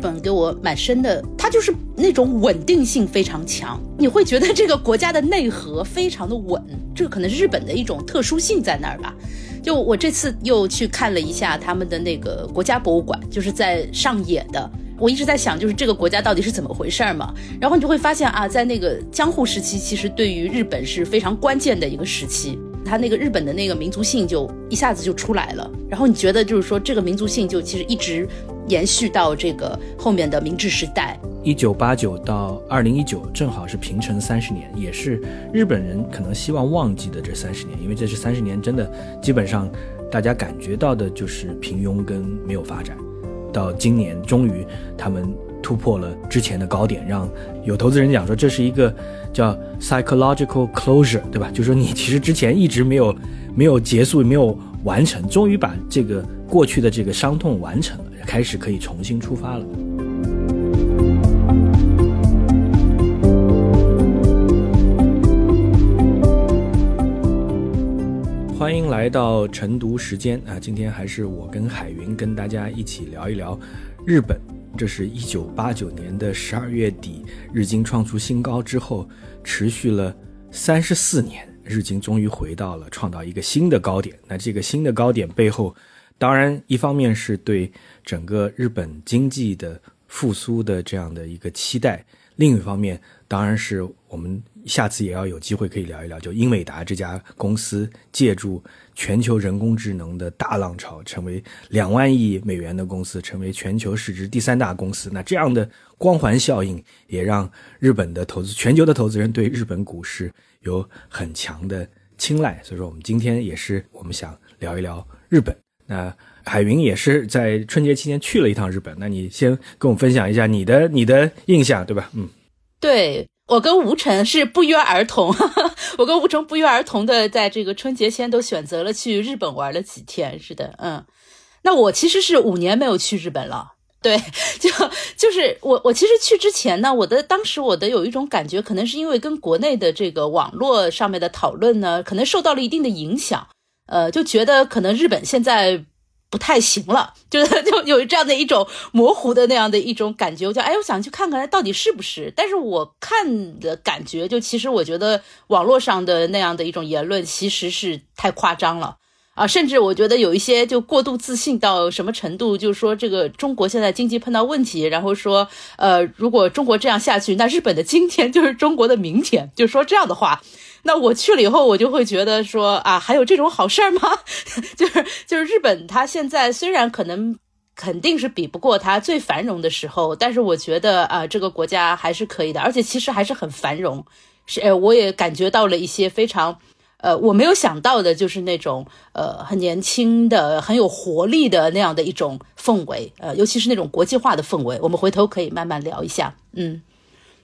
本给我蛮深的，它就是那种稳定性非常强，你会觉得这个国家的内核非常的稳，这个可能是日本的一种特殊性在那儿吧。就我这次又去看了一下他们的那个国家博物馆，就是在上野的。我一直在想，就是这个国家到底是怎么回事儿嘛？然后你就会发现啊，在那个江户时期，其实对于日本是非常关键的一个时期。它那个日本的那个民族性就一下子就出来了。然后你觉得就是说，这个民族性就其实一直延续到这个后面的明治时代。一九八九到二零一九，正好是平成三十年，也是日本人可能希望忘记的这三十年，因为这是三十年真的基本上大家感觉到的就是平庸跟没有发展。到今年，终于他们突破了之前的高点，让有投资人讲说这是一个叫 psychological closure，对吧？就说你其实之前一直没有没有结束，没有完成，终于把这个过去的这个伤痛完成了，开始可以重新出发了。欢迎来到晨读时间啊！今天还是我跟海云跟大家一起聊一聊日本。这是一九八九年的十二月底，日经创出新高之后，持续了三十四年，日经终于回到了创造一个新的高点。那这个新的高点背后，当然一方面是对整个日本经济的复苏的这样的一个期待，另一方面当然是我们。下次也要有机会可以聊一聊，就英伟达这家公司借助全球人工智能的大浪潮，成为两万亿美元的公司，成为全球市值第三大公司。那这样的光环效应，也让日本的投资、全球的投资人对日本股市有很强的青睐。所以说，我们今天也是我们想聊一聊日本。那海云也是在春节期间去了一趟日本，那你先跟我们分享一下你的你的印象，对吧？嗯，对。我跟吴晨是不约而同，我跟吴晨不约而同的在这个春节前都选择了去日本玩了几天。是的，嗯，那我其实是五年没有去日本了。对，就就是我我其实去之前呢，我的当时我的有一种感觉，可能是因为跟国内的这个网络上面的讨论呢，可能受到了一定的影响，呃，就觉得可能日本现在。不太行了，就是就有这样的一种模糊的那样的一种感觉，我就哎，我想去看看到底是不是。但是我看的感觉，就其实我觉得网络上的那样的一种言论其实是太夸张了啊，甚至我觉得有一些就过度自信到什么程度，就是说这个中国现在经济碰到问题，然后说呃，如果中国这样下去，那日本的今天就是中国的明天，就说这样的话。那我去了以后，我就会觉得说啊，还有这种好事儿吗？就是就是日本，它现在虽然可能肯定是比不过它最繁荣的时候，但是我觉得啊，这个国家还是可以的，而且其实还是很繁荣。是，我也感觉到了一些非常，呃，我没有想到的，就是那种呃很年轻的、很有活力的那样的一种氛围，呃，尤其是那种国际化的氛围。我们回头可以慢慢聊一下，嗯。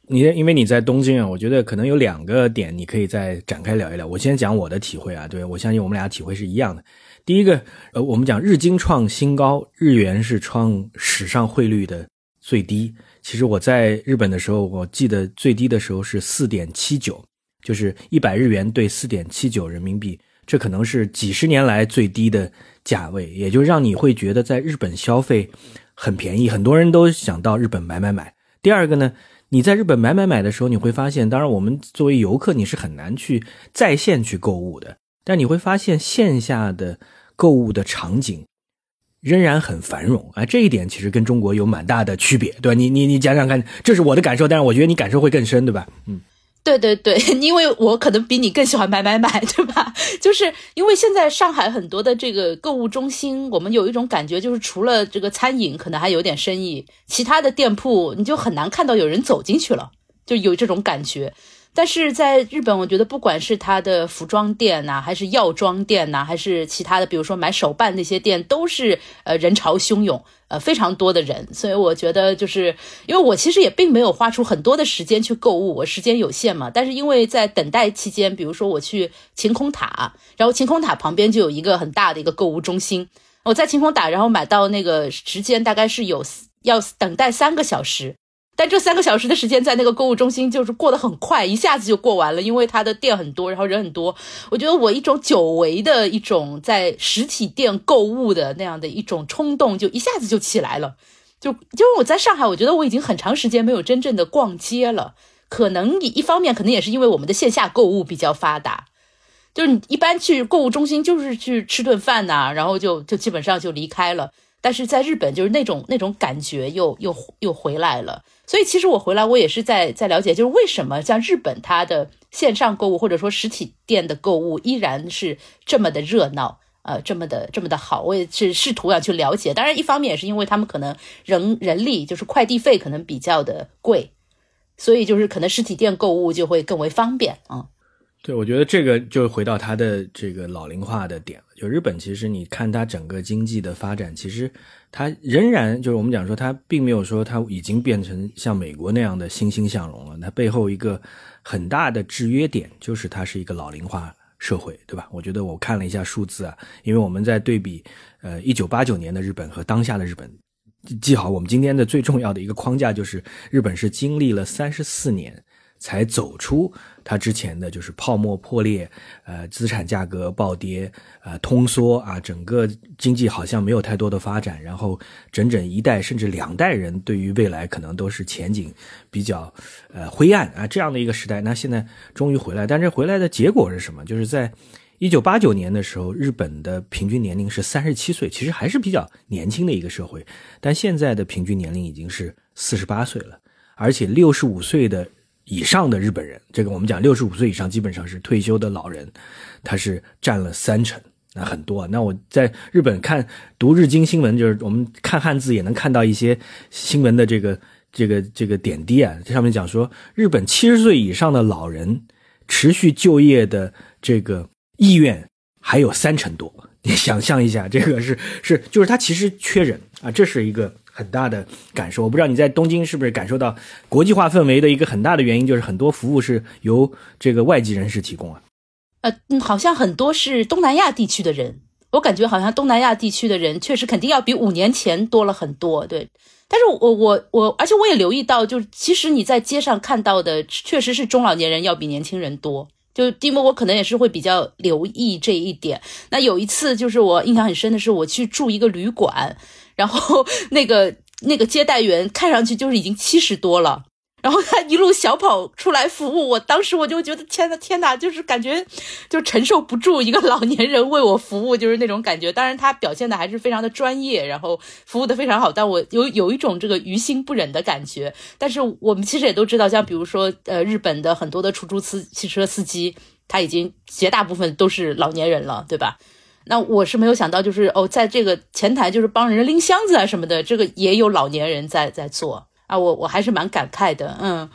你因为你在东京啊，我觉得可能有两个点你可以再展开聊一聊。我先讲我的体会啊，对我相信我们俩体会是一样的。第一个，呃，我们讲日经创新高，日元是创史上汇率的最低。其实我在日本的时候，我记得最低的时候是四点七九，就是一百日元兑四点七九人民币，这可能是几十年来最低的价位，也就让你会觉得在日本消费很便宜，很多人都想到日本买买买。第二个呢？你在日本买买买的时候，你会发现，当然我们作为游客，你是很难去在线去购物的。但你会发现线下的购物的场景仍然很繁荣啊，这一点其实跟中国有蛮大的区别，对吧？你你你讲讲看，这是我的感受，但是我觉得你感受会更深，对吧？嗯。对对对，因为我可能比你更喜欢买买买，对吧？就是因为现在上海很多的这个购物中心，我们有一种感觉，就是除了这个餐饮可能还有点生意，其他的店铺你就很难看到有人走进去了，就有这种感觉。但是在日本，我觉得不管是他的服装店呐，还是药妆店呐，还是其他的，比如说买手办那些店，都是呃人潮汹涌，呃非常多的人。所以我觉得就是因为我其实也并没有花出很多的时间去购物，我时间有限嘛。但是因为在等待期间，比如说我去晴空塔，然后晴空塔旁边就有一个很大的一个购物中心，我在晴空塔，然后买到那个时间大概是有要等待三个小时。但这三个小时的时间在那个购物中心就是过得很快，一下子就过完了，因为它的店很多，然后人很多。我觉得我一种久违的一种在实体店购物的那样的一种冲动，就一下子就起来了。就就是我在上海，我觉得我已经很长时间没有真正的逛街了。可能一方面可能也是因为我们的线下购物比较发达，就是你一般去购物中心就是去吃顿饭呐，然后就就基本上就离开了。但是在日本，就是那种那种感觉又又又回来了。所以其实我回来，我也是在在了解，就是为什么像日本它的线上购物或者说实体店的购物依然是这么的热闹，呃，这么的这么的好。我也是试图要去了解。当然，一方面也是因为他们可能人人力就是快递费可能比较的贵。所以就是可能实体店购物就会更为方便啊。对，我觉得这个就回到它的这个老龄化的点了。就日本，其实你看它整个经济的发展，其实它仍然就是我们讲说，它并没有说它已经变成像美国那样的欣欣向荣了。它背后一个很大的制约点就是它是一个老龄化社会，对吧？我觉得我看了一下数字啊，因为我们在对比呃一九八九年的日本和当下的日本。记好，我们今天的最重要的一个框架就是，日本是经历了三十四年才走出它之前的就是泡沫破裂，呃，资产价格暴跌，呃，通缩啊，整个经济好像没有太多的发展，然后整整一代甚至两代人对于未来可能都是前景比较呃灰暗啊这样的一个时代，那现在终于回来，但是回来的结果是什么？就是在。一九八九年的时候，日本的平均年龄是三十七岁，其实还是比较年轻的一个社会。但现在的平均年龄已经是四十八岁了，而且六十五岁的以上的日本人，这个我们讲六十五岁以上基本上是退休的老人，他是占了三成，那很多。那我在日本看读日经新闻，就是我们看汉字也能看到一些新闻的这个这个这个点滴啊。这上面讲说，日本七十岁以上的老人持续就业的这个。意愿还有三成多，你想象一下，这个是是就是他其实缺人啊，这是一个很大的感受。我不知道你在东京是不是感受到国际化氛围的一个很大的原因，就是很多服务是由这个外籍人士提供啊。呃，嗯，好像很多是东南亚地区的人，我感觉好像东南亚地区的人确实肯定要比五年前多了很多。对，但是我我我，而且我也留意到，就是其实你在街上看到的，确实是中老年人要比年轻人多。就蒂莫，我可能也是会比较留意这一点。那有一次，就是我印象很深的是，我去住一个旅馆，然后 那个那个接待员看上去就是已经七十多了。然后他一路小跑出来服务，我当时我就觉得天呐天呐，就是感觉就承受不住一个老年人为我服务，就是那种感觉。当然他表现的还是非常的专业，然后服务的非常好，但我有有一种这个于心不忍的感觉。但是我们其实也都知道，像比如说呃日本的很多的出租司汽车司机，他已经绝大部分都是老年人了，对吧？那我是没有想到，就是哦，在这个前台就是帮人拎箱子啊什么的，这个也有老年人在在做。啊，我我还是蛮感慨的，嗯，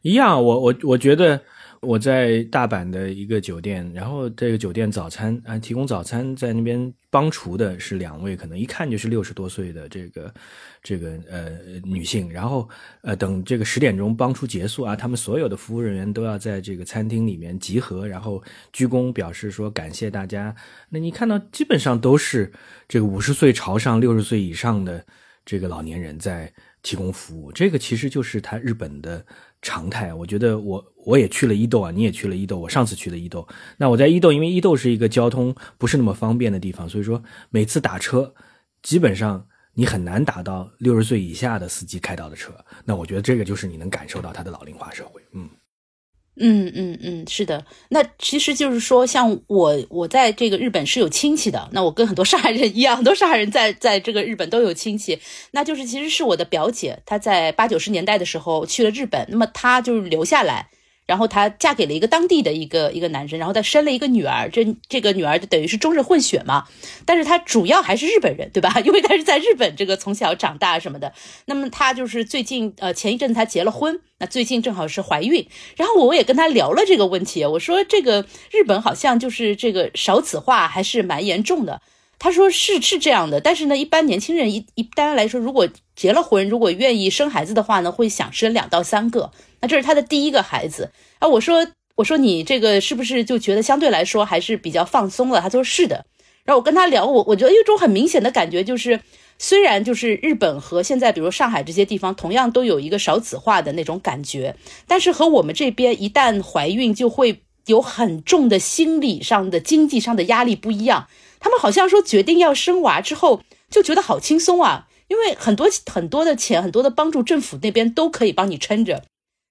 一样，我我我觉得我在大阪的一个酒店，然后这个酒店早餐啊提供早餐，在那边帮厨的是两位，可能一看就是六十多岁的这个这个呃女性，然后呃等这个十点钟帮厨结束啊，他们所有的服务人员都要在这个餐厅里面集合，然后鞠躬表示说感谢大家。那你看到基本上都是这个五十岁朝上、六十岁以上的这个老年人在。提供服务，这个其实就是他日本的常态。我觉得我我也去了伊豆啊，你也去了伊豆。我上次去的伊豆，那我在伊豆，因为伊豆是一个交通不是那么方便的地方，所以说每次打车，基本上你很难打到六十岁以下的司机开到的车。那我觉得这个就是你能感受到它的老龄化社会，嗯。嗯嗯嗯，是的，那其实就是说，像我，我在这个日本是有亲戚的。那我跟很多上海人一样，很多上海人在在这个日本都有亲戚。那就是其实是我的表姐，她在八九十年代的时候去了日本，那么她就是留下来。然后她嫁给了一个当地的一个一个男生，然后她生了一个女儿，这这个女儿就等于是中日混血嘛。但是她主要还是日本人，对吧？因为她是在日本这个从小长大什么的。那么她就是最近呃前一阵才结了婚，那最近正好是怀孕。然后我也跟她聊了这个问题，我说这个日本好像就是这个少子化还是蛮严重的。他说是是这样的，但是呢，一般年轻人一一般来说，如果结了婚，如果愿意生孩子的话呢，会想生两到三个。那这是他的第一个孩子啊！我说，我说你这个是不是就觉得相对来说还是比较放松了？他说是的。然后我跟他聊，我我觉得有一种很明显的感觉，就是虽然就是日本和现在比如上海这些地方同样都有一个少子化的那种感觉，但是和我们这边一旦怀孕就会有很重的心理上的、经济上的压力不一样。他们好像说决定要生娃之后就觉得好轻松啊。因为很多很多的钱，很多的帮助，政府那边都可以帮你撑着。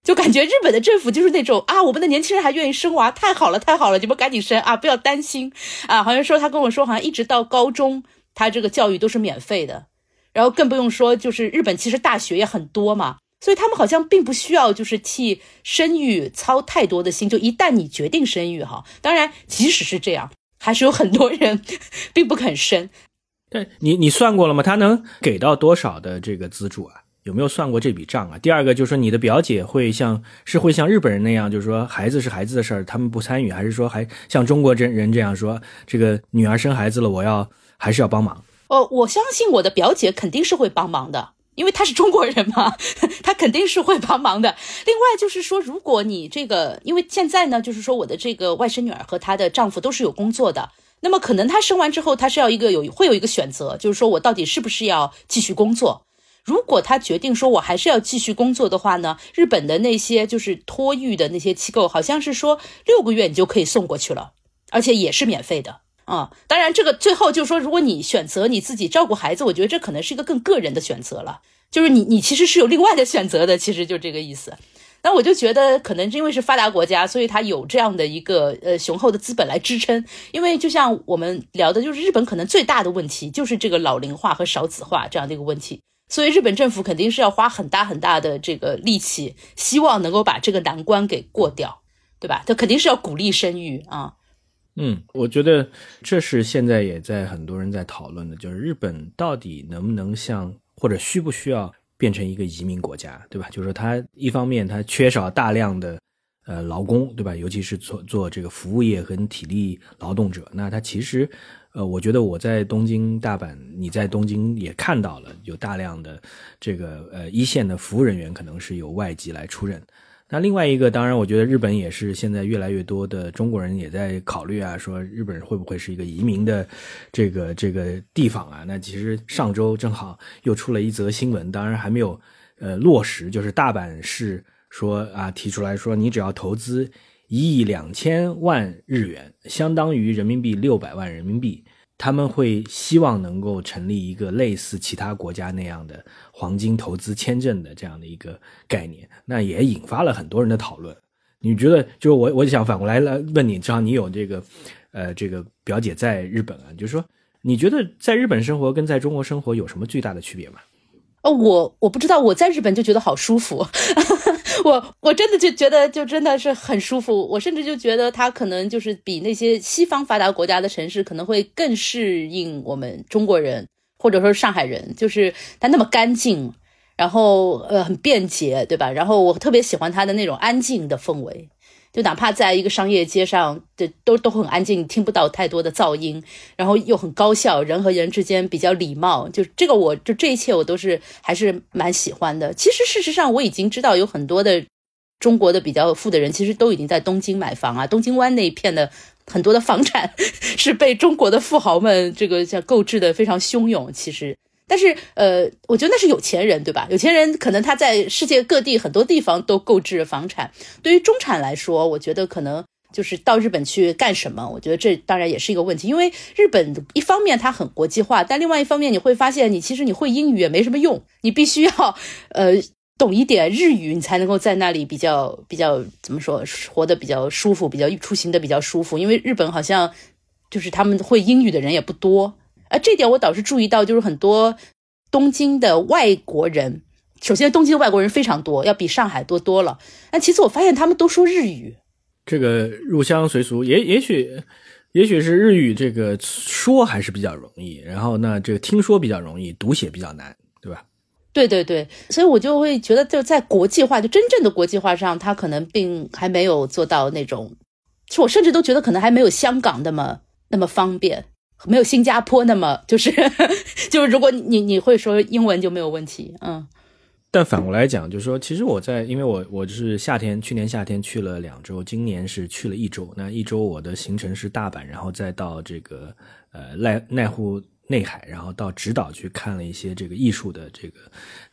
就感觉日本的政府就是那种啊，我们的年轻人还愿意生娃，太好了，太好了，你们赶紧生啊，不要担心啊。好像说他跟我说，好像一直到高中，他这个教育都是免费的。然后更不用说，就是日本其实大学也很多嘛，所以他们好像并不需要就是替生育操太多的心。就一旦你决定生育哈，当然即使是这样，还是有很多人 并不肯生。对你，你算过了吗？他能给到多少的这个资助啊？有没有算过这笔账啊？第二个就是说，你的表姐会像是会像日本人那样，就是说孩子是孩子的事儿，他们不参与，还是说还像中国人人这样说，这个女儿生孩子了，我要还是要帮忙？哦，我相信我的表姐肯定是会帮忙的，因为他是中国人嘛，他肯定是会帮忙的。另外就是说，如果你这个，因为现在呢，就是说我的这个外甥女儿和她的丈夫都是有工作的，那么可能她生完之后，她是要一个有会有一个选择，就是说我到底是不是要继续工作。如果他决定说，我还是要继续工作的话呢？日本的那些就是托育的那些机构，好像是说六个月你就可以送过去了，而且也是免费的啊。当然，这个最后就是说，如果你选择你自己照顾孩子，我觉得这可能是一个更个人的选择了。就是你你其实是有另外的选择的，其实就这个意思。那我就觉得，可能因为是发达国家，所以它有这样的一个呃雄厚的资本来支撑。因为就像我们聊的，就是日本可能最大的问题就是这个老龄化和少子化这样的一个问题。所以日本政府肯定是要花很大很大的这个力气，希望能够把这个难关给过掉，对吧？他肯定是要鼓励生育啊。嗯，我觉得这是现在也在很多人在讨论的，就是日本到底能不能像或者需不需要变成一个移民国家，对吧？就是说，它一方面它缺少大量的呃劳工，对吧？尤其是做做这个服务业和体力劳动者，那它其实。呃，我觉得我在东京、大阪，你在东京也看到了有大量的这个呃一线的服务人员，可能是由外籍来出任。那另外一个，当然，我觉得日本也是现在越来越多的中国人也在考虑啊，说日本会不会是一个移民的这个这个地方啊？那其实上周正好又出了一则新闻，当然还没有呃落实，就是大阪市说啊提出来说，你只要投资。一亿两千万日元，相当于人民币六百万人民币。他们会希望能够成立一个类似其他国家那样的黄金投资签证的这样的一个概念，那也引发了很多人的讨论。你觉得，就是我，我想反过来来问你，正好你有这个，呃，这个表姐在日本啊，就是说，你觉得在日本生活跟在中国生活有什么巨大的区别吗？哦，我我不知道，我在日本就觉得好舒服。我我真的就觉得就真的是很舒服，我甚至就觉得它可能就是比那些西方发达国家的城市可能会更适应我们中国人，或者说上海人，就是它那么干净，然后呃很便捷，对吧？然后我特别喜欢它的那种安静的氛围。就哪怕在一个商业街上，的都都很安静，听不到太多的噪音，然后又很高效，人和人之间比较礼貌，就这个，我就这一切我都是还是蛮喜欢的。其实事实上，我已经知道有很多的中国的比较富的人，其实都已经在东京买房啊，东京湾那一片的很多的房产 是被中国的富豪们这个像购置的非常汹涌。其实。但是，呃，我觉得那是有钱人，对吧？有钱人可能他在世界各地很多地方都购置房产。对于中产来说，我觉得可能就是到日本去干什么？我觉得这当然也是一个问题，因为日本一方面它很国际化，但另外一方面你会发现，你其实你会英语也没什么用，你必须要呃懂一点日语，你才能够在那里比较比较怎么说活得比较舒服，比较出行的比较舒服。因为日本好像就是他们会英语的人也不多。啊，这点我倒是注意到，就是很多东京的外国人，首先东京的外国人非常多，要比上海多多了。那其次我发现他们都说日语，这个入乡随俗，也也许，也许是日语这个说还是比较容易，然后呢，这个听说比较容易，读写比较难，对吧？对对对，所以我就会觉得，就在国际化，就真正的国际化上，他可能并还没有做到那种，其实我甚至都觉得可能还没有香港那么那么方便。没有新加坡那么就是就是，如果你你会说英文就没有问题，嗯。但反过来讲，就是说，其实我在，因为我我就是夏天，去年夏天去了两周，今年是去了一周。那一周我的行程是大阪，然后再到这个呃濑奈户内海，然后到直岛去看了一些这个艺术的这个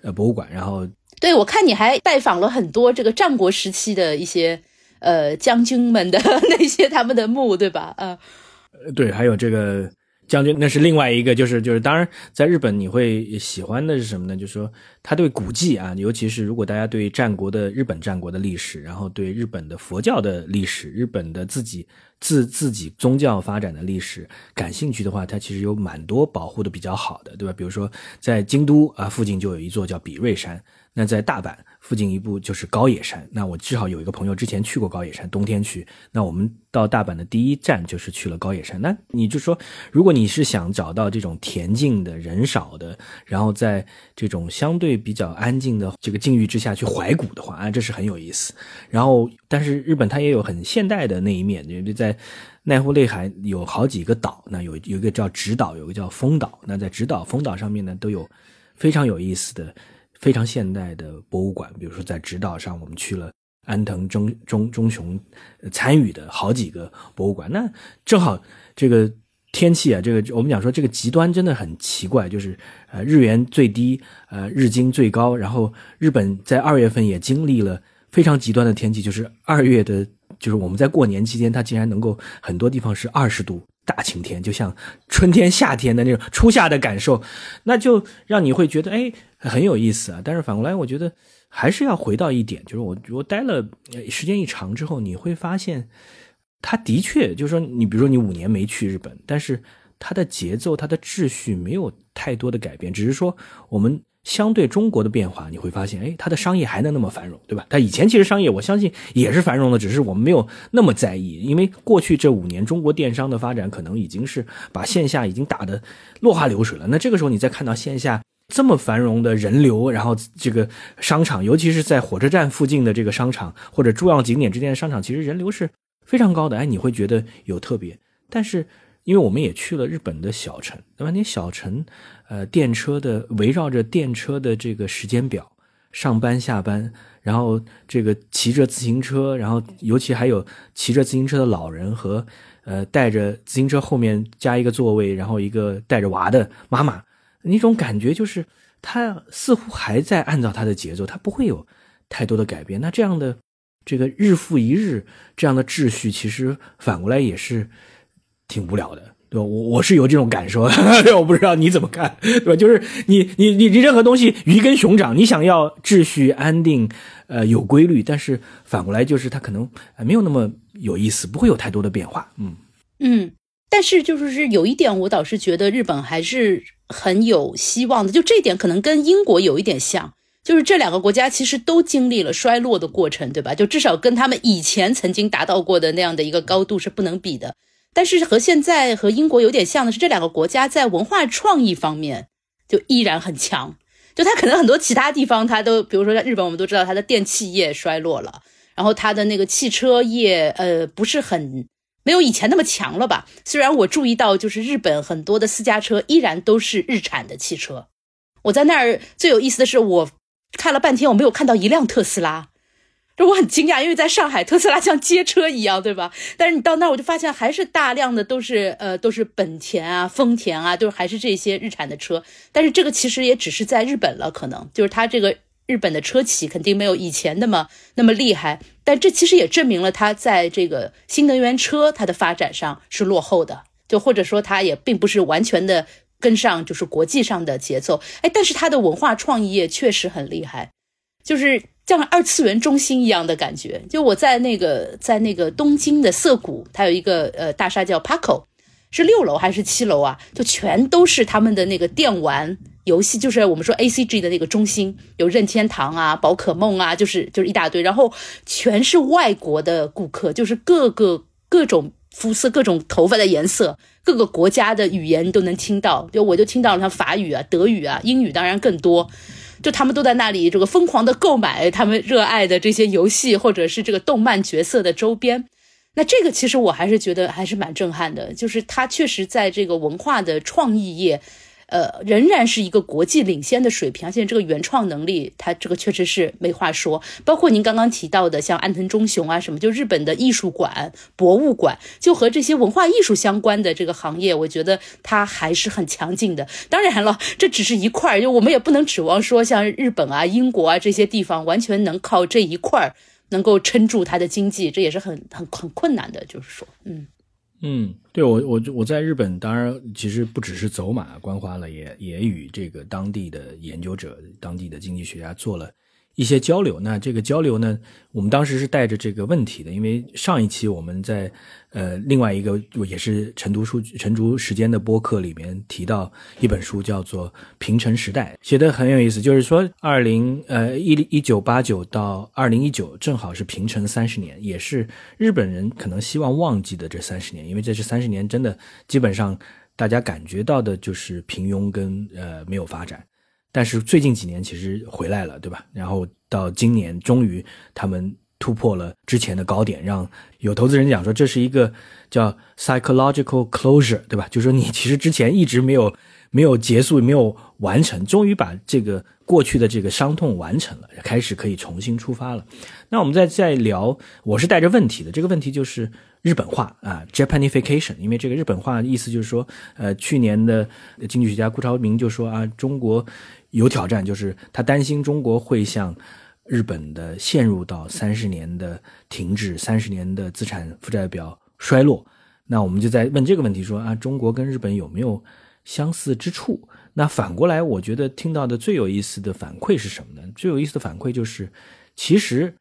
呃博物馆。然后，对我看你还拜访了很多这个战国时期的一些呃将军们的 那些他们的墓，对吧？呃，对，还有这个。将军那是另外一个，就是就是，当然在日本你会喜欢的是什么呢？就是说他对古迹啊，尤其是如果大家对战国的日本战国的历史，然后对日本的佛教的历史、日本的自己自自己宗教发展的历史感兴趣的话，它其实有蛮多保护的比较好的，对吧？比如说在京都啊附近就有一座叫比瑞山，那在大阪。附近一步就是高野山，那我至少有一个朋友之前去过高野山，冬天去。那我们到大阪的第一站就是去了高野山。那你就说，如果你是想找到这种恬静的人少的，然后在这种相对比较安静的这个境遇之下去怀古的话，啊，这是很有意思。然后，但是日本它也有很现代的那一面，因为在奈湖内海有好几个岛，那有有一个叫直岛，有一个叫丰岛。那在直岛、丰岛上面呢，都有非常有意思的。非常现代的博物馆，比如说在直岛上，我们去了安藤忠忠忠雄参与的好几个博物馆。那正好这个天气啊，这个我们讲说这个极端真的很奇怪，就是呃日元最低，呃日经最高，然后日本在二月份也经历了非常极端的天气，就是二月的，就是我们在过年期间，它竟然能够很多地方是二十度。大晴天，就像春天、夏天的那种初夏的感受，那就让你会觉得哎很有意思啊。但是反过来，我觉得还是要回到一点，就是我我待了时间一长之后，你会发现，它的确就是说，你比如说你五年没去日本，但是它的节奏、它的秩序没有太多的改变，只是说我们。相对中国的变化，你会发现，哎，它的商业还能那么繁荣，对吧？它以前其实商业，我相信也是繁荣的，只是我们没有那么在意，因为过去这五年中国电商的发展可能已经是把线下已经打得落花流水了。那这个时候你再看到线下这么繁荣的人流，然后这个商场，尤其是在火车站附近的这个商场或者重要景点之间的商场，其实人流是非常高的。哎，你会觉得有特别，但是。因为我们也去了日本的小城，对吧？你小城，呃，电车的围绕着电车的这个时间表，上班下班，然后这个骑着自行车，然后尤其还有骑着自行车的老人和呃带着自行车后面加一个座位，然后一个带着娃的妈妈，那种感觉就是他似乎还在按照他的节奏，他不会有太多的改变。那这样的这个日复一日这样的秩序，其实反过来也是。挺无聊的，对吧？我我是有这种感受，我不知道你怎么看，对吧？就是你你你你任何东西鱼跟熊掌，你想要秩序安定，呃，有规律，但是反过来就是它可能没有那么有意思，不会有太多的变化。嗯嗯，但是就是是有一点，我倒是觉得日本还是很有希望的，就这一点可能跟英国有一点像，就是这两个国家其实都经历了衰落的过程，对吧？就至少跟他们以前曾经达到过的那样的一个高度是不能比的。但是和现在和英国有点像的是，这两个国家在文化创意方面就依然很强。就它可能很多其他地方，它都比如说在日本，我们都知道它的电器业衰落了，然后它的那个汽车业，呃，不是很没有以前那么强了吧？虽然我注意到，就是日本很多的私家车依然都是日产的汽车。我在那儿最有意思的是，我看了半天，我没有看到一辆特斯拉。我很惊讶，因为在上海，特斯拉像街车一样，对吧？但是你到那儿，我就发现还是大量的都是呃，都是本田啊、丰田啊，都是还是这些日产的车。但是这个其实也只是在日本了，可能就是它这个日本的车企肯定没有以前那么那么厉害。但这其实也证明了它在这个新能源车它的发展上是落后的，就或者说它也并不是完全的跟上就是国际上的节奏。哎，但是它的文化创意业确实很厉害，就是。像二次元中心一样的感觉，就我在那个在那个东京的涩谷，它有一个呃大厦叫 Paco，是六楼还是七楼啊？就全都是他们的那个电玩游戏，就是我们说 A C G 的那个中心，有任天堂啊、宝可梦啊，就是就是一大堆，然后全是外国的顾客，就是各个各种肤色、各种头发的颜色、各个国家的语言都能听到，就我就听到了像法语啊、德语啊、英语，当然更多。就他们都在那里，这个疯狂的购买他们热爱的这些游戏，或者是这个动漫角色的周边。那这个其实我还是觉得还是蛮震撼的，就是他确实在这个文化的创意业。呃，仍然是一个国际领先的水平，而且这个原创能力，它这个确实是没话说。包括您刚刚提到的，像安藤忠雄啊什么，就日本的艺术馆、博物馆，就和这些文化艺术相关的这个行业，我觉得它还是很强劲的。当然了，这只是一块儿，就我们也不能指望说像日本啊、英国啊这些地方完全能靠这一块能够撑住它的经济，这也是很很很困难的。就是说，嗯。嗯，对我我我在日本，当然其实不只是走马观花了，也也与这个当地的研究者、当地的经济学家做了。一些交流，那这个交流呢，我们当时是带着这个问题的，因为上一期我们在呃另外一个也是晨读书晨读时间的播客里面提到一本书，叫做《平成时代》，写的很有意思，就是说二零呃一一九八九到二零一九正好是平成三十年，也是日本人可能希望忘记的这三十年，因为这是三十年真的基本上大家感觉到的就是平庸跟呃没有发展。但是最近几年其实回来了，对吧？然后到今年，终于他们突破了之前的高点，让有投资人讲说这是一个叫 psychological closure，对吧？就是说你其实之前一直没有 没有结束，没有完成，终于把这个过去的这个伤痛完成了，开始可以重新出发了。那我们再再聊，我是带着问题的，这个问题就是日本化啊，Japanification，因为这个日本化意思就是说，呃，去年的经济学家顾朝明就说啊，中国。有挑战，就是他担心中国会像日本的陷入到三十年的停滞，三十年的资产负债表衰落。那我们就在问这个问题：说啊，中国跟日本有没有相似之处？那反过来，我觉得听到的最有意思的反馈是什么呢？最有意思的反馈就是，其实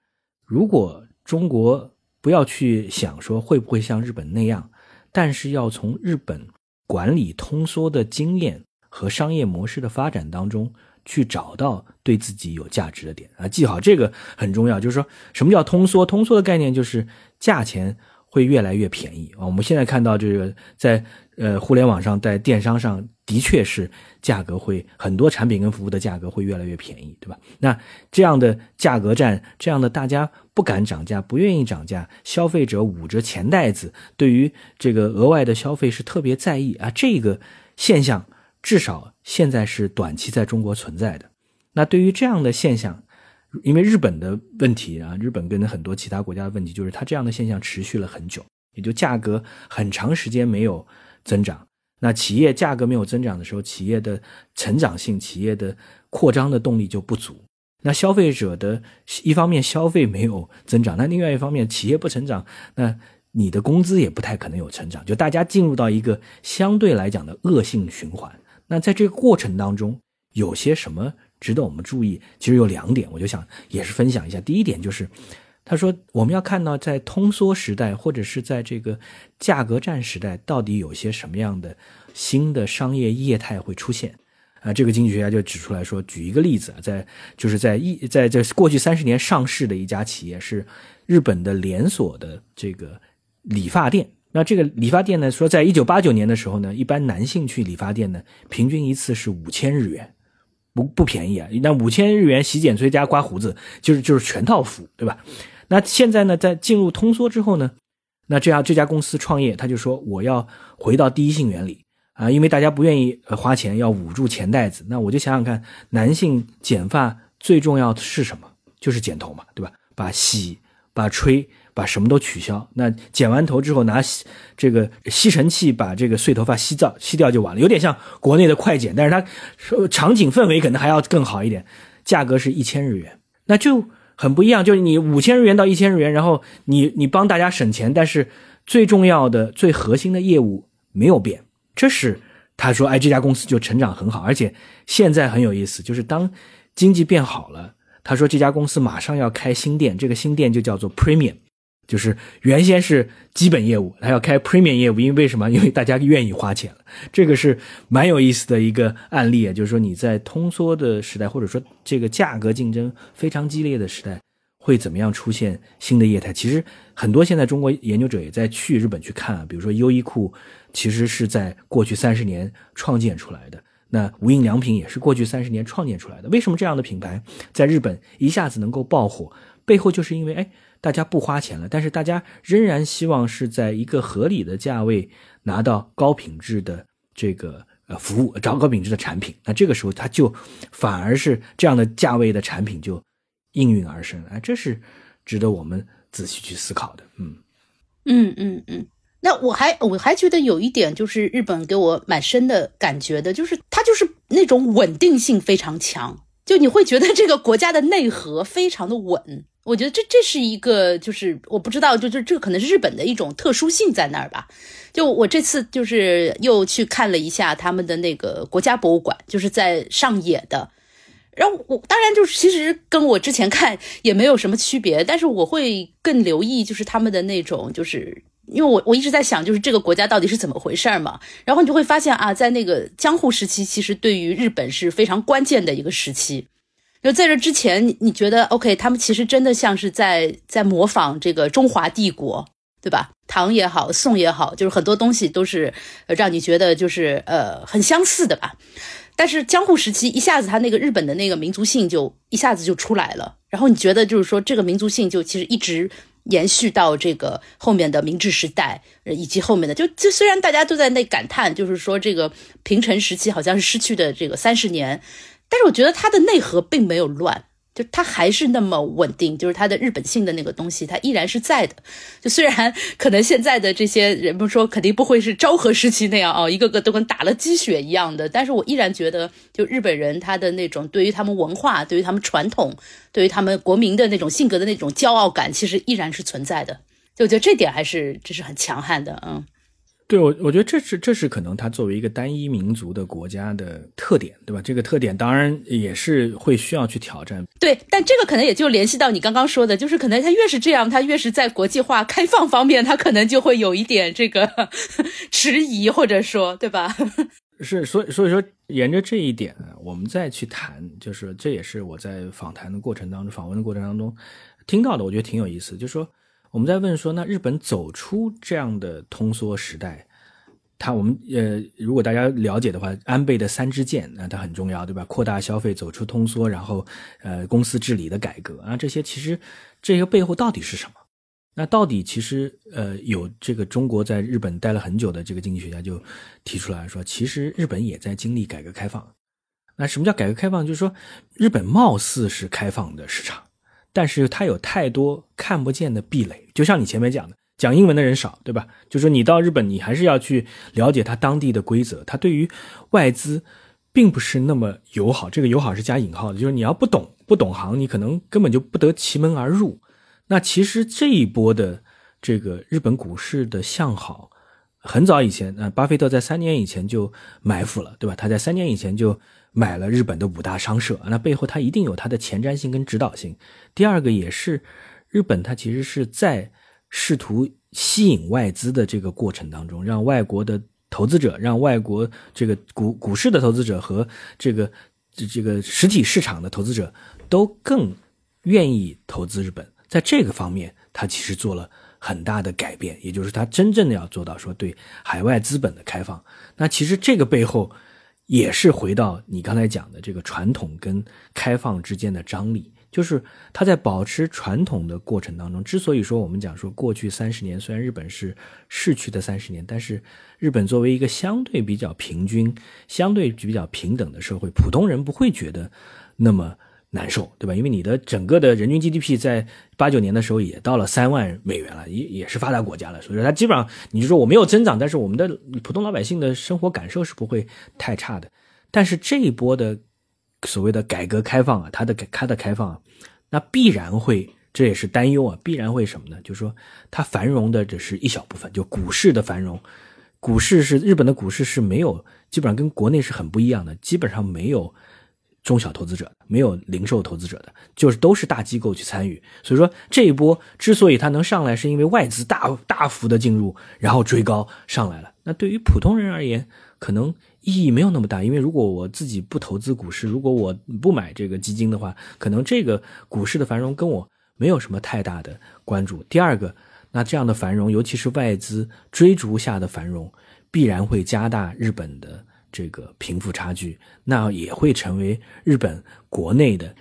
如果中国不要去想说会不会像日本那样，但是要从日本管理通缩的经验。和商业模式的发展当中，去找到对自己有价值的点啊，记好这个很重要。就是说什么叫通缩？通缩的概念就是价钱会越来越便宜啊。我们现在看到这个在呃互联网上，在电商上的确是价格会很多产品跟服务的价格会越来越便宜，对吧？那这样的价格战，这样的大家不敢涨价、不愿意涨价，消费者捂着钱袋子，对于这个额外的消费是特别在意啊。这个现象。至少现在是短期在中国存在的。那对于这样的现象，因为日本的问题啊，日本跟很多其他国家的问题，就是它这样的现象持续了很久，也就价格很长时间没有增长。那企业价格没有增长的时候，企业的成长性、企业的扩张的动力就不足。那消费者的一方面消费没有增长，那另外一方面企业不成长，那你的工资也不太可能有成长，就大家进入到一个相对来讲的恶性循环。那在这个过程当中，有些什么值得我们注意？其实有两点，我就想也是分享一下。第一点就是，他说我们要看到在通缩时代或者是在这个价格战时代，到底有些什么样的新的商业业态会出现？啊，这个经济学家就指出来说，举一个例子啊，在就是在一在这过去三十年上市的一家企业是日本的连锁的这个理发店。那这个理发店呢？说在一九八九年的时候呢，一般男性去理发店呢，平均一次是五千日元，不不便宜啊。那五千日元洗剪吹加刮胡子，就是就是全套服，对吧？那现在呢，在进入通缩之后呢，那这样这家公司创业，他就说我要回到第一性原理啊，因为大家不愿意花钱，要捂住钱袋子。那我就想想看，男性剪发最重要的是什么？就是剪头嘛，对吧？把洗，把吹。把什么都取消，那剪完头之后拿这个吸尘器把这个碎头发吸掉，吸掉就完了，有点像国内的快剪，但是它场景氛围可能还要更好一点，价格是一千日元，那就很不一样，就是你五千日元到一千日元，然后你你帮大家省钱，但是最重要的最核心的业务没有变，这是他说，哎，这家公司就成长很好，而且现在很有意思，就是当经济变好了，他说这家公司马上要开新店，这个新店就叫做 Premium。就是原先是基本业务，他要开 premium 业务，因为为什么？因为大家愿意花钱了。这个是蛮有意思的一个案例啊，就是说你在通缩的时代，或者说这个价格竞争非常激烈的时代，会怎么样出现新的业态？其实很多现在中国研究者也在去日本去看啊，比如说优衣库，其实是在过去三十年创建出来的，那无印良品也是过去三十年创建出来的。为什么这样的品牌在日本一下子能够爆火？背后就是因为哎。大家不花钱了，但是大家仍然希望是在一个合理的价位拿到高品质的这个呃服务，找高品质的产品。那这个时候，它就反而是这样的价位的产品就应运而生。哎，这是值得我们仔细去思考的。嗯嗯嗯嗯。那我还我还觉得有一点就是日本给我蛮深的感觉的，就是它就是那种稳定性非常强。就你会觉得这个国家的内核非常的稳。我觉得这这是一个，就是我不知道，就就这可能是日本的一种特殊性在那儿吧。就我这次就是又去看了一下他们的那个国家博物馆，就是在上野的。然后我当然就是其实跟我之前看也没有什么区别，但是我会更留意就是他们的那种，就是因为我我一直在想，就是这个国家到底是怎么回事嘛。然后你就会发现啊，在那个江户时期，其实对于日本是非常关键的一个时期。就在这之前，你你觉得 OK？他们其实真的像是在在模仿这个中华帝国，对吧？唐也好，宋也好，就是很多东西都是让你觉得就是呃很相似的吧。但是江户时期一下子，他那个日本的那个民族性就一下子就出来了。然后你觉得就是说这个民族性就其实一直延续到这个后面的明治时代，以及后面的就就虽然大家都在那感叹，就是说这个平成时期好像是失去的这个三十年。但是我觉得它的内核并没有乱，就它还是那么稳定，就是它的日本性的那个东西，它依然是在的。就虽然可能现在的这些人们说肯定不会是昭和时期那样哦，一个个都跟打了鸡血一样的，但是我依然觉得，就日本人他的那种对于他们文化、对于他们传统、对于他们国民的那种性格的那种骄傲感，其实依然是存在的。就我觉得这点还是这是很强悍的，嗯。对，我我觉得这是这是可能它作为一个单一民族的国家的特点，对吧？这个特点当然也是会需要去挑战。对，但这个可能也就联系到你刚刚说的，就是可能它越是这样，它越是在国际化开放方面，它可能就会有一点这个 迟疑，或者说，对吧？是，所以所以说，沿着这一点，我们再去谈，就是这也是我在访谈的过程当中、访问的过程当中听到的，我觉得挺有意思，就是说。我们在问说，那日本走出这样的通缩时代，它我们呃，如果大家了解的话，安倍的三支箭，那它很重要，对吧？扩大消费，走出通缩，然后呃，公司治理的改革啊，这些其实这个背后到底是什么？那到底其实呃，有这个中国在日本待了很久的这个经济学家就提出来说，其实日本也在经历改革开放。那什么叫改革开放？就是说，日本貌似是开放的市场。但是它有太多看不见的壁垒，就像你前面讲的，讲英文的人少，对吧？就说你到日本，你还是要去了解它当地的规则。它对于外资并不是那么友好，这个友好是加引号的，就是你要不懂不懂行，你可能根本就不得其门而入。那其实这一波的这个日本股市的向好，很早以前，那巴菲特在三年以前就埋伏了，对吧？他在三年以前就。买了日本的五大商社，那背后它一定有它的前瞻性跟指导性。第二个也是，日本它其实是在试图吸引外资的这个过程当中，让外国的投资者，让外国这个股股市的投资者和这个这这个实体市场的投资者都更愿意投资日本。在这个方面，它其实做了很大的改变，也就是它真正的要做到说对海外资本的开放。那其实这个背后。也是回到你刚才讲的这个传统跟开放之间的张力，就是它在保持传统的过程当中，之所以说我们讲说过去三十年，虽然日本是逝去的三十年，但是日本作为一个相对比较平均、相对比较平等的社会，普通人不会觉得那么。难受，对吧？因为你的整个的人均 GDP 在八九年的时候也到了三万美元了，也也是发达国家了。所以说，它基本上你就说我没有增长，但是我们的普通老百姓的生活感受是不会太差的。但是这一波的所谓的改革开放啊，它的它的开放，那必然会，这也是担忧啊，必然会什么呢？就是说它繁荣的只是一小部分，就股市的繁荣，股市是日本的股市是没有，基本上跟国内是很不一样的，基本上没有。中小投资者没有零售投资者的，就是都是大机构去参与。所以说这一波之所以它能上来，是因为外资大大幅的进入，然后追高上来了。那对于普通人而言，可能意义没有那么大，因为如果我自己不投资股市，如果我不买这个基金的话，可能这个股市的繁荣跟我没有什么太大的关注。第二个，那这样的繁荣，尤其是外资追逐下的繁荣，必然会加大日本的。这个贫富差距，那也会成为日本国内的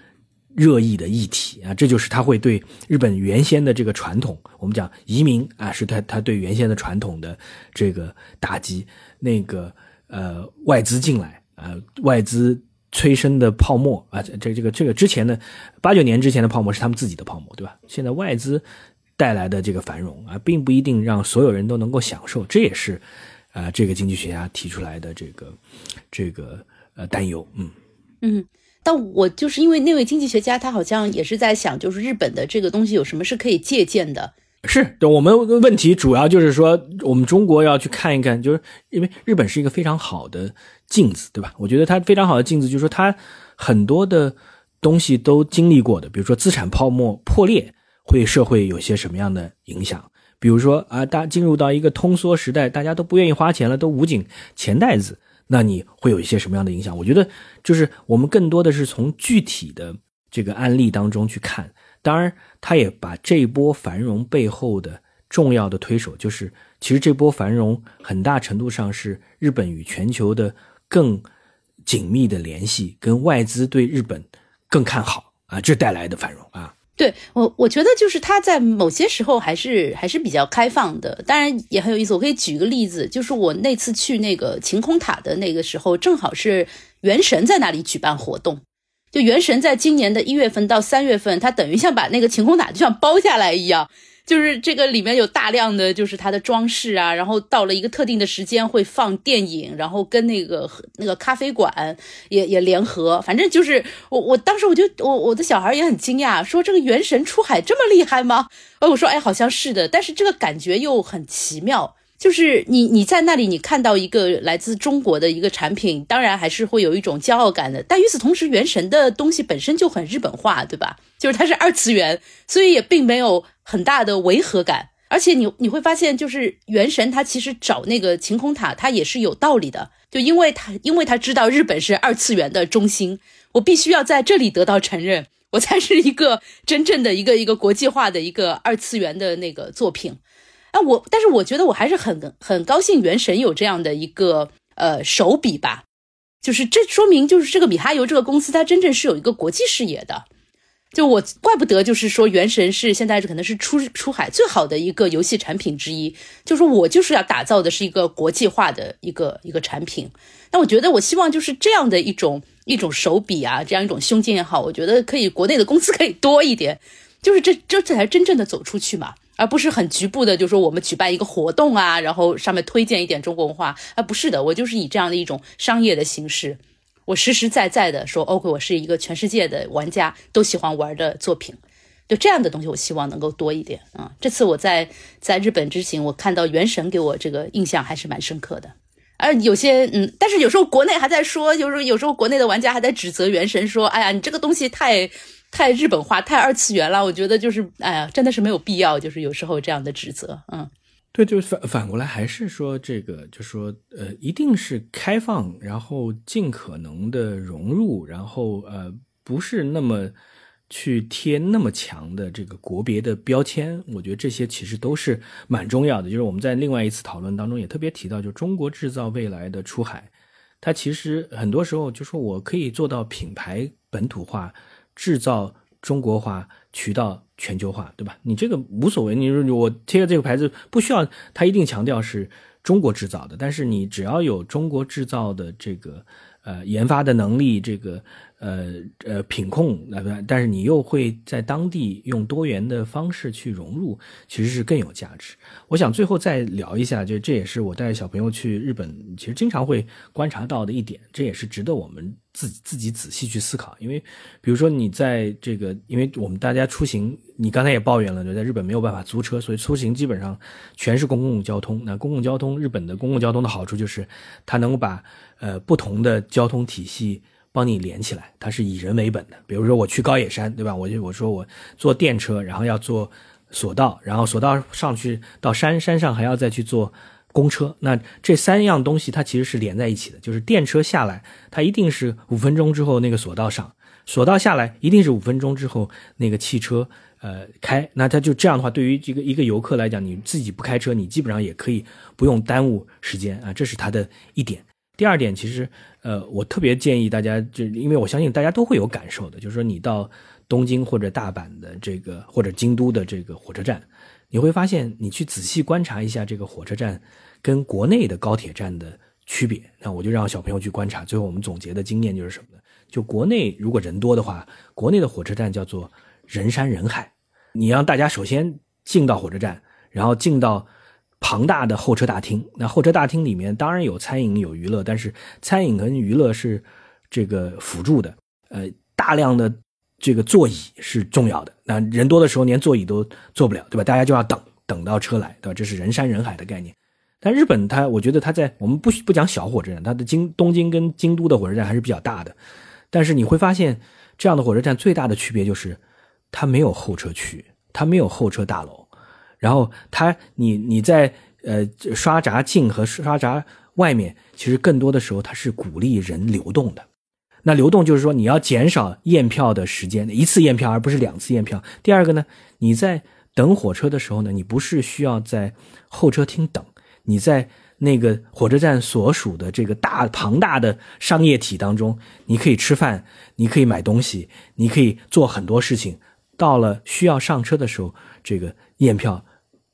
热议的议题啊！这就是他会对日本原先的这个传统，我们讲移民啊，是他他对原先的传统的这个打击。那个呃，外资进来啊，外资催生的泡沫啊，这这个这个之前的八九年之前的泡沫是他们自己的泡沫，对吧？现在外资带来的这个繁荣啊，并不一定让所有人都能够享受，这也是。啊，这个经济学家提出来的这个这个呃担忧，嗯嗯。但我就是因为那位经济学家，他好像也是在想，就是日本的这个东西有什么是可以借鉴的。是，我们问题主要就是说，我们中国要去看一看，就是因为日本是一个非常好的镜子，对吧？我觉得它非常好的镜子，就是说它很多的东西都经历过的，比如说资产泡沫破裂会社会有些什么样的影响？比如说啊，大进入到一个通缩时代，大家都不愿意花钱了，都捂紧钱袋子，那你会有一些什么样的影响？我觉得就是我们更多的是从具体的这个案例当中去看。当然，他也把这波繁荣背后的重要的推手，就是其实这波繁荣很大程度上是日本与全球的更紧密的联系，跟外资对日本更看好啊，这带来的繁荣啊。对我，我觉得就是他在某些时候还是还是比较开放的，当然也很有意思。我可以举个例子，就是我那次去那个晴空塔的那个时候，正好是元神在那里举办活动。就元神在今年的一月份到三月份，他等于像把那个晴空塔就像包下来一样，就是这个里面有大量的就是它的装饰啊，然后到了一个特定的时间会放电影，然后跟那个那个咖啡馆也也联合，反正就是我我当时我就我我的小孩也很惊讶，说这个元神出海这么厉害吗？哎，我说哎好像是的，但是这个感觉又很奇妙。就是你你在那里，你看到一个来自中国的一个产品，当然还是会有一种骄傲感的。但与此同时，原神的东西本身就很日本化，对吧？就是它是二次元，所以也并没有很大的违和感。而且你你会发现，就是原神它其实找那个晴空塔，它也是有道理的。就因为它因为它知道日本是二次元的中心，我必须要在这里得到承认，我才是一个真正的一个一个国际化的一个二次元的那个作品。啊，我但是我觉得我还是很很高兴，原神有这样的一个呃手笔吧，就是这说明就是这个米哈游这个公司，它真正是有一个国际视野的。就我怪不得，就是说原神是现在可能是出出海最好的一个游戏产品之一。就是我就是要打造的是一个国际化的一个一个产品。那我觉得我希望就是这样的一种一种手笔啊，这样一种胸襟也好，我觉得可以国内的公司可以多一点，就是这这才真正的走出去嘛。而不是很局部的，就是说我们举办一个活动啊，然后上面推荐一点中国文化啊，不是的，我就是以这样的一种商业的形式，我实实在在的说，OK，我是一个全世界的玩家都喜欢玩的作品，就这样的东西，我希望能够多一点啊。这次我在在日本之行，我看到《原神》给我这个印象还是蛮深刻的，而有些嗯，但是有时候国内还在说，就是有时候国内的玩家还在指责《原神》，说，哎呀，你这个东西太。太日本化，太二次元了，我觉得就是，哎呀，真的是没有必要，就是有时候这样的指责，嗯，对，就是反反过来还是说这个，就说呃，一定是开放，然后尽可能的融入，然后呃，不是那么去贴那么强的这个国别的标签，我觉得这些其实都是蛮重要的。就是我们在另外一次讨论当中也特别提到，就中国制造未来的出海，它其实很多时候就说我可以做到品牌本土化。制造中国化，渠道全球化，对吧？你这个无所谓。你说我贴的这个牌子不需要，它一定强调是中国制造的。但是你只要有中国制造的这个呃研发的能力，这个。呃呃，品控那，但是你又会在当地用多元的方式去融入，其实是更有价值。我想最后再聊一下，就这也是我带小朋友去日本，其实经常会观察到的一点，这也是值得我们自己自己仔细去思考。因为比如说你在这个，因为我们大家出行，你刚才也抱怨了，就在日本没有办法租车，所以出行基本上全是公共交通。那公共交通，日本的公共交通的好处就是，它能够把呃不同的交通体系。帮你连起来，它是以人为本的。比如说我去高野山，对吧？我就我说我坐电车，然后要坐索道，然后索道上去到山山上还要再去坐公车。那这三样东西它其实是连在一起的。就是电车下来，它一定是五分钟之后那个索道上；索道下来，一定是五分钟之后那个汽车呃开。那它就这样的话，对于这个一个游客来讲，你自己不开车，你基本上也可以不用耽误时间啊。这是它的一点。第二点，其实。呃，我特别建议大家，就因为我相信大家都会有感受的，就是说你到东京或者大阪的这个或者京都的这个火车站，你会发现，你去仔细观察一下这个火车站跟国内的高铁站的区别。那我就让小朋友去观察，最后我们总结的经验就是什么呢？就国内如果人多的话，国内的火车站叫做人山人海，你让大家首先进到火车站，然后进到。庞大的候车大厅，那候车大厅里面当然有餐饮有娱乐，但是餐饮跟娱乐是这个辅助的。呃，大量的这个座椅是重要的。那人多的时候连座椅都坐不了，对吧？大家就要等，等到车来，对吧？这是人山人海的概念。但日本它，我觉得它在我们不不讲小火车站，它的京东京跟京都的火车站还是比较大的。但是你会发现，这样的火车站最大的区别就是它没有候车区，它没有候车大楼。然后它，你你在呃刷闸进和刷闸外面，其实更多的时候它是鼓励人流动的。那流动就是说你要减少验票的时间，一次验票而不是两次验票。第二个呢，你在等火车的时候呢，你不是需要在候车厅等。你在那个火车站所属的这个大庞大的商业体当中，你可以吃饭，你可以买东西，你可以做很多事情。到了需要上车的时候，这个验票，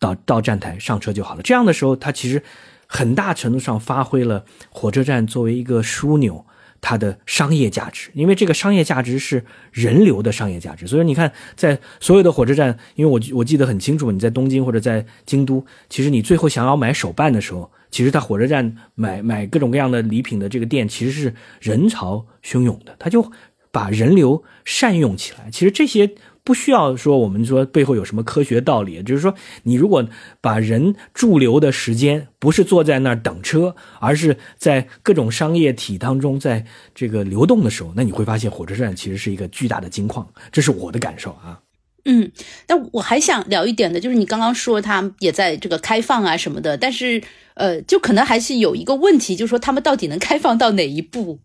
到到站台上车就好了。这样的时候，它其实很大程度上发挥了火车站作为一个枢纽。它的商业价值，因为这个商业价值是人流的商业价值，所以你看，在所有的火车站，因为我我记得很清楚，你在东京或者在京都，其实你最后想要买手办的时候，其实在火车站买买各种各样的礼品的这个店，其实是人潮汹涌的，他就把人流善用起来。其实这些。不需要说，我们说背后有什么科学道理，就是说，你如果把人驻留的时间不是坐在那儿等车，而是在各种商业体当中，在这个流动的时候，那你会发现火车站其实是一个巨大的金矿，这是我的感受啊。嗯，那我还想聊一点的，就是你刚刚说他也在这个开放啊什么的，但是呃，就可能还是有一个问题，就是说他们到底能开放到哪一步？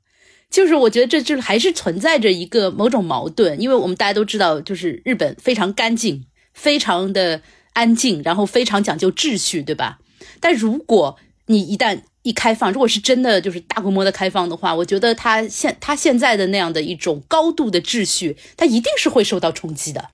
就是我觉得这就还是存在着一个某种矛盾，因为我们大家都知道，就是日本非常干净，非常的安静，然后非常讲究秩序，对吧？但如果你一旦一开放，如果是真的就是大规模的开放的话，我觉得它现它现在的那样的一种高度的秩序，它一定是会受到冲击的。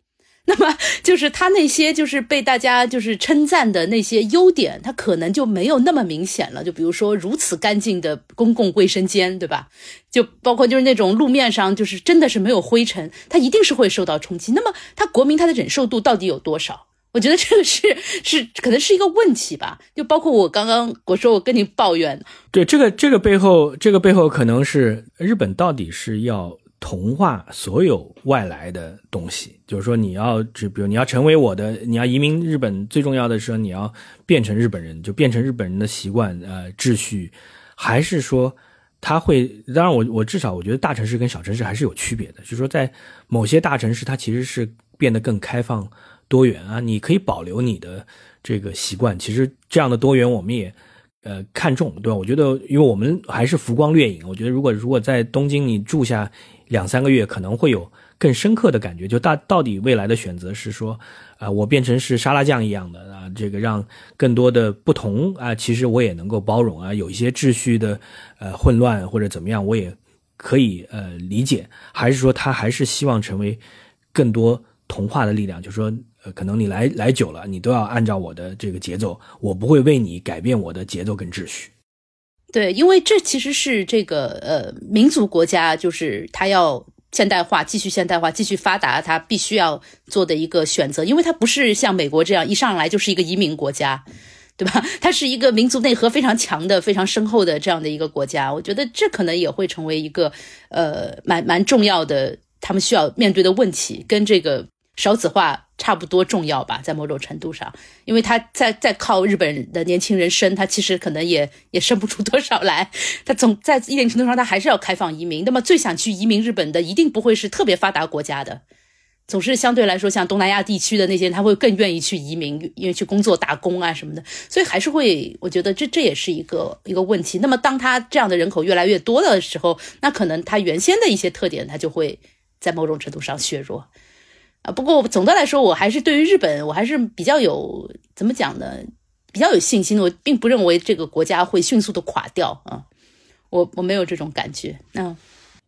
那么就是他那些就是被大家就是称赞的那些优点，他可能就没有那么明显了。就比如说如此干净的公共卫生间，对吧？就包括就是那种路面上就是真的是没有灰尘，他一定是会受到冲击。那么他国民他的忍受度到底有多少？我觉得这个是是可能是一个问题吧。就包括我刚刚我说我跟你抱怨，对这个这个背后这个背后可能是日本到底是要。同化所有外来的东西，就是说你要，就比如你要成为我的，你要移民日本，最重要的是你要变成日本人，就变成日本人的习惯、呃秩序，还是说他会？当然，我我至少我觉得大城市跟小城市还是有区别的，就是说在某些大城市，它其实是变得更开放、多元啊，你可以保留你的这个习惯。其实这样的多元，我们也。呃，看重对吧？我觉得，因为我们还是浮光掠影。我觉得，如果如果在东京你住下两三个月，可能会有更深刻的感觉。就大到底未来的选择是说，啊，我变成是沙拉酱一样的啊，这个让更多的不同啊，其实我也能够包容啊，有一些秩序的呃混乱或者怎么样，我也可以呃理解。还是说，他还是希望成为更多同化的力量，就是说。呃，可能你来来久了，你都要按照我的这个节奏，我不会为你改变我的节奏跟秩序。对，因为这其实是这个呃民族国家，就是他要现代化、继续现代化、继续发达，他必须要做的一个选择，因为它不是像美国这样一上来就是一个移民国家，对吧？它是一个民族内核非常强的、非常深厚的这样的一个国家。我觉得这可能也会成为一个呃蛮蛮重要的，他们需要面对的问题，跟这个少子化。差不多重要吧，在某种程度上，因为他在在靠日本的年轻人生，他其实可能也也生不出多少来。他总在一定程度上，他还是要开放移民。那么最想去移民日本的，一定不会是特别发达国家的，总是相对来说，像东南亚地区的那些，他会更愿意去移民，因为去工作打工啊什么的。所以还是会，我觉得这这也是一个一个问题。那么当他这样的人口越来越多的时候，那可能他原先的一些特点，他就会在某种程度上削弱。啊，不过总的来说，我还是对于日本，我还是比较有怎么讲呢？比较有信心的。我并不认为这个国家会迅速的垮掉啊，我我没有这种感觉。那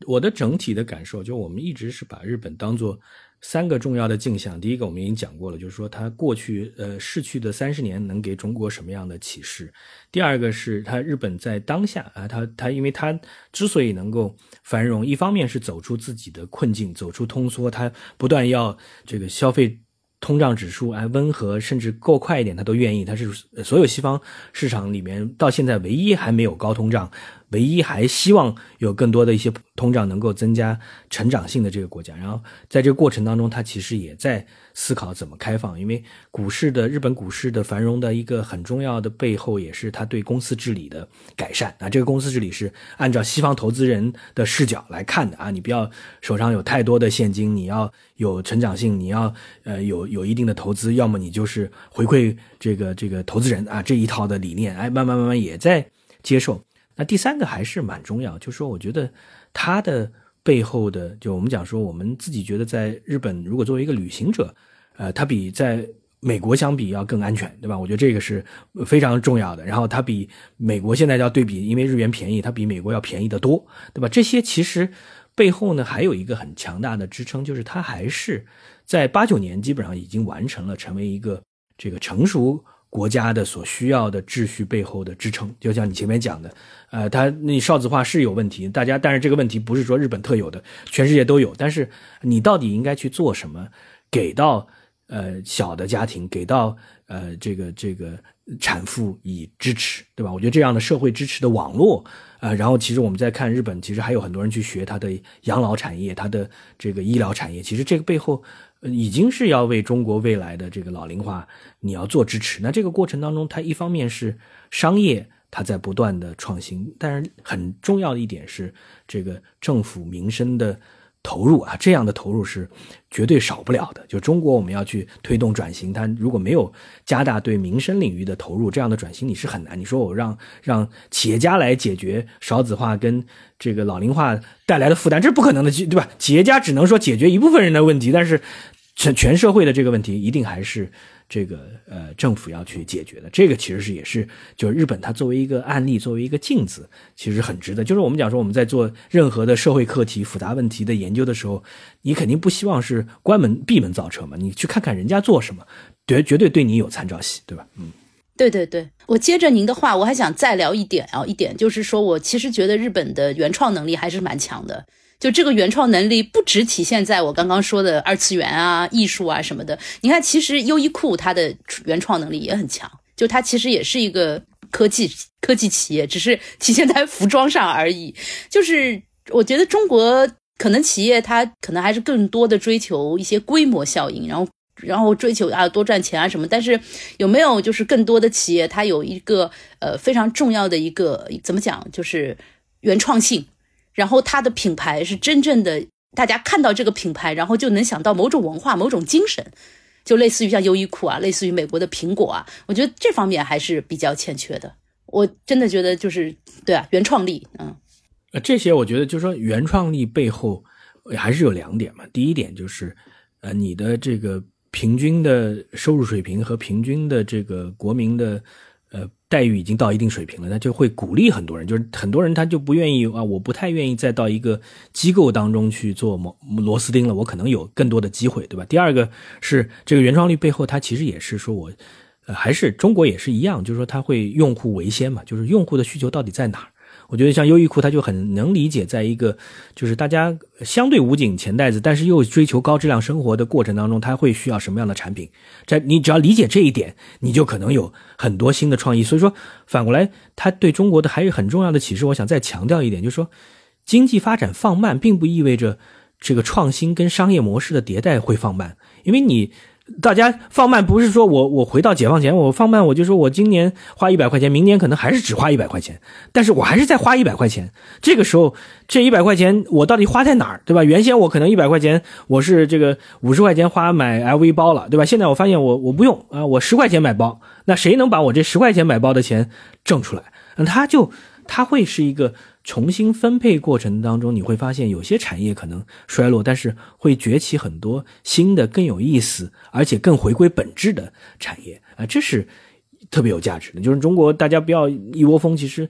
我的整体的感受，就我们一直是把日本当做。三个重要的镜像，第一个我们已经讲过了，就是说它过去呃逝去的三十年能给中国什么样的启示。第二个是它日本在当下啊，它它因为它之所以能够繁荣，一方面是走出自己的困境，走出通缩，它不断要这个消费通胀指数哎温和，甚至够快一点，它都愿意。它是所有西方市场里面到现在唯一还没有高通胀。唯一还希望有更多的一些通胀能够增加成长性的这个国家。然后在这个过程当中，它其实也在思考怎么开放，因为股市的日本股市的繁荣的一个很重要的背后，也是它对公司治理的改善啊。这个公司治理是按照西方投资人的视角来看的啊，你不要手上有太多的现金，你要有成长性，你要呃有有一定的投资，要么你就是回馈这个这个投资人啊这一套的理念，哎，慢慢慢慢也在接受。那第三个还是蛮重要，就是说我觉得它的。背后的，就我们讲说，我们自己觉得，在日本，如果作为一个旅行者，呃，它比在美国相比要更安全，对吧？我觉得这个是非常重要的。然后它比美国现在要对比，因为日元便宜，它比美国要便宜得多，对吧？这些其实背后呢，还有一个很强大的支撑，就是它还是在八九年基本上已经完成了成为一个这个成熟。国家的所需要的秩序背后的支撑，就像你前面讲的，呃，它那少子化是有问题，大家，但是这个问题不是说日本特有的，全世界都有。但是你到底应该去做什么，给到呃小的家庭，给到呃这个这个产妇以支持，对吧？我觉得这样的社会支持的网络，呃，然后其实我们在看日本，其实还有很多人去学它的养老产业，它的这个医疗产业，其实这个背后。已经是要为中国未来的这个老龄化，你要做支持。那这个过程当中，它一方面是商业，它在不断的创新，但是很重要的一点是，这个政府民生的。投入啊，这样的投入是绝对少不了的。就中国，我们要去推动转型，它如果没有加大对民生领域的投入，这样的转型你是很难。你说我让让企业家来解决少子化跟这个老龄化带来的负担，这是不可能的，对吧？企业家只能说解决一部分人的问题，但是全全社会的这个问题一定还是。这个呃，政府要去解决的，这个其实是也是，就是日本它作为一个案例，作为一个镜子，其实很值得。就是我们讲说，我们在做任何的社会课题、复杂问题的研究的时候，你肯定不希望是关门闭门造车嘛，你去看看人家做什么，绝绝对对你有参照系，对吧？嗯，对对对，我接着您的话，我还想再聊一点啊，一点就是说我其实觉得日本的原创能力还是蛮强的。就这个原创能力不只体现在我刚刚说的二次元啊、艺术啊什么的。你看，其实优衣库它的原创能力也很强，就它其实也是一个科技科技企业，只是体现在服装上而已。就是我觉得中国可能企业它可能还是更多的追求一些规模效应，然后然后追求啊多赚钱啊什么。但是有没有就是更多的企业它有一个呃非常重要的一个怎么讲，就是原创性。然后它的品牌是真正的，大家看到这个品牌，然后就能想到某种文化、某种精神，就类似于像优衣库啊，类似于美国的苹果啊。我觉得这方面还是比较欠缺的。我真的觉得就是对啊，原创力，嗯，呃，这些我觉得就是说原创力背后还是有两点嘛。第一点就是，呃，你的这个平均的收入水平和平均的这个国民的。呃，待遇已经到一定水平了，那就会鼓励很多人，就是很多人他就不愿意啊，我不太愿意再到一个机构当中去做螺螺丝钉了，我可能有更多的机会，对吧？第二个是这个原创率背后，它其实也是说我，呃，还是中国也是一样，就是说它会用户为先嘛，就是用户的需求到底在哪儿？我觉得像优衣库，它就很能理解，在一个就是大家相对捂紧钱袋子，但是又追求高质量生活的过程当中，它会需要什么样的产品？在你只要理解这一点，你就可能有很多新的创意。所以说，反过来，它对中国的还有很重要的启示。我想再强调一点，就是说，经济发展放慢，并不意味着这个创新跟商业模式的迭代会放慢，因为你。大家放慢不是说我我回到解放前我放慢我就说我今年花一百块钱，明年可能还是只花一百块钱，但是我还是在花一百块钱。这个时候这一百块钱我到底花在哪儿，对吧？原先我可能一百块钱我是这个五十块钱花买 LV 包了，对吧？现在我发现我我不用啊，我十块钱买包，那谁能把我这十块钱买包的钱挣出来？那他就他会是一个。重新分配过程当中，你会发现有些产业可能衰落，但是会崛起很多新的、更有意思，而且更回归本质的产业啊，这是特别有价值的。就是中国，大家不要一窝蜂。其实，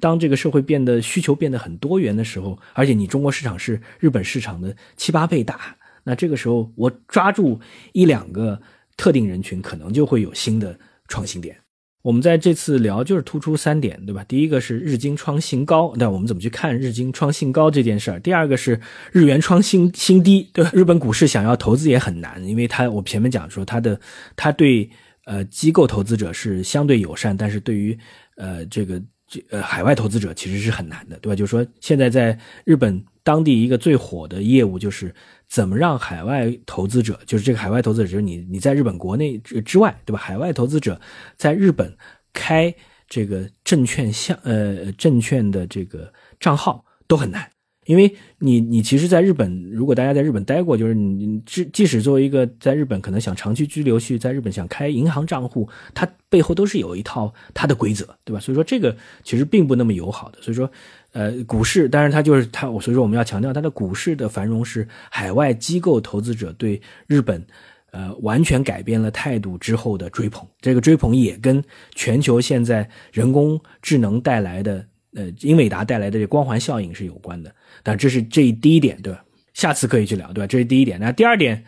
当这个社会变得需求变得很多元的时候，而且你中国市场是日本市场的七八倍大，那这个时候我抓住一两个特定人群，可能就会有新的创新点。我们在这次聊就是突出三点，对吧？第一个是日经创新高，那我们怎么去看日经创新高这件事儿？第二个是日元创新新低，对吧？日本股市想要投资也很难，因为它我前面讲说它的它对呃机构投资者是相对友善，但是对于呃这个这呃海外投资者其实是很难的，对吧？就是说现在在日本当地一个最火的业务就是怎么让海外投资者，就是这个海外投资者就是你你在日本国内之之外，对吧？海外投资者在日本开这个证券项呃证券的这个账号都很难。因为你，你其实在日本，如果大家在日本待过，就是你即即使作为一个在日本可能想长期居留去在日本想开银行账户，它背后都是有一套它的规则，对吧？所以说这个其实并不那么友好的。所以说，呃，股市当然它就是它，我所以说我们要强调它的股市的繁荣是海外机构投资者对日本，呃，完全改变了态度之后的追捧。这个追捧也跟全球现在人工智能带来的。呃，英伟达带来的这光环效应是有关的，那这是这第一点，对吧？下次可以去聊，对吧？这是第一点。那第二点，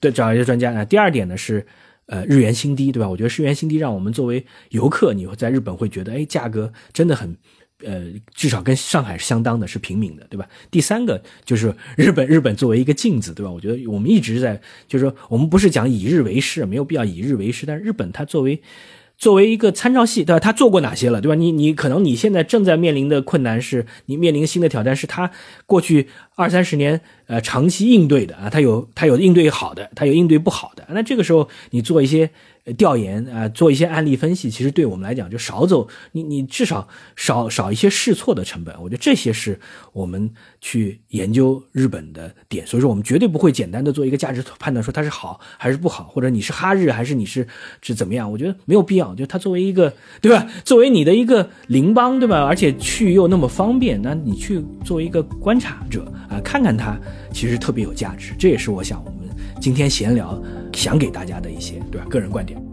对，找一些专家。那第二点呢是，呃，日元新低，对吧？我觉得日元新低让我们作为游客，你会在日本会觉得，哎，价格真的很，呃，至少跟上海是相当的，是平民的，对吧？第三个就是日本，日本作为一个镜子，对吧？我觉得我们一直在，就是说，我们不是讲以日为师，没有必要以日为师，但是日本它作为。作为一个参照系，对吧？他做过哪些了，对吧？你你可能你现在正在面临的困难是，你面临新的挑战是他过去二三十年呃长期应对的啊，他有他有应对好的，他有应对不好的。那这个时候你做一些。调研啊，做一些案例分析，其实对我们来讲就少走，你你至少少少一些试错的成本。我觉得这些是我们去研究日本的点，所以说我们绝对不会简单的做一个价值判断，说它是好还是不好，或者你是哈日还是你是是怎么样？我觉得没有必要。就它作为一个对吧，作为你的一个邻邦对吧，而且去又那么方便，那你去作为一个观察者啊，看看它其实特别有价值。这也是我想我们今天闲聊。想给大家的一些对吧？个人观点。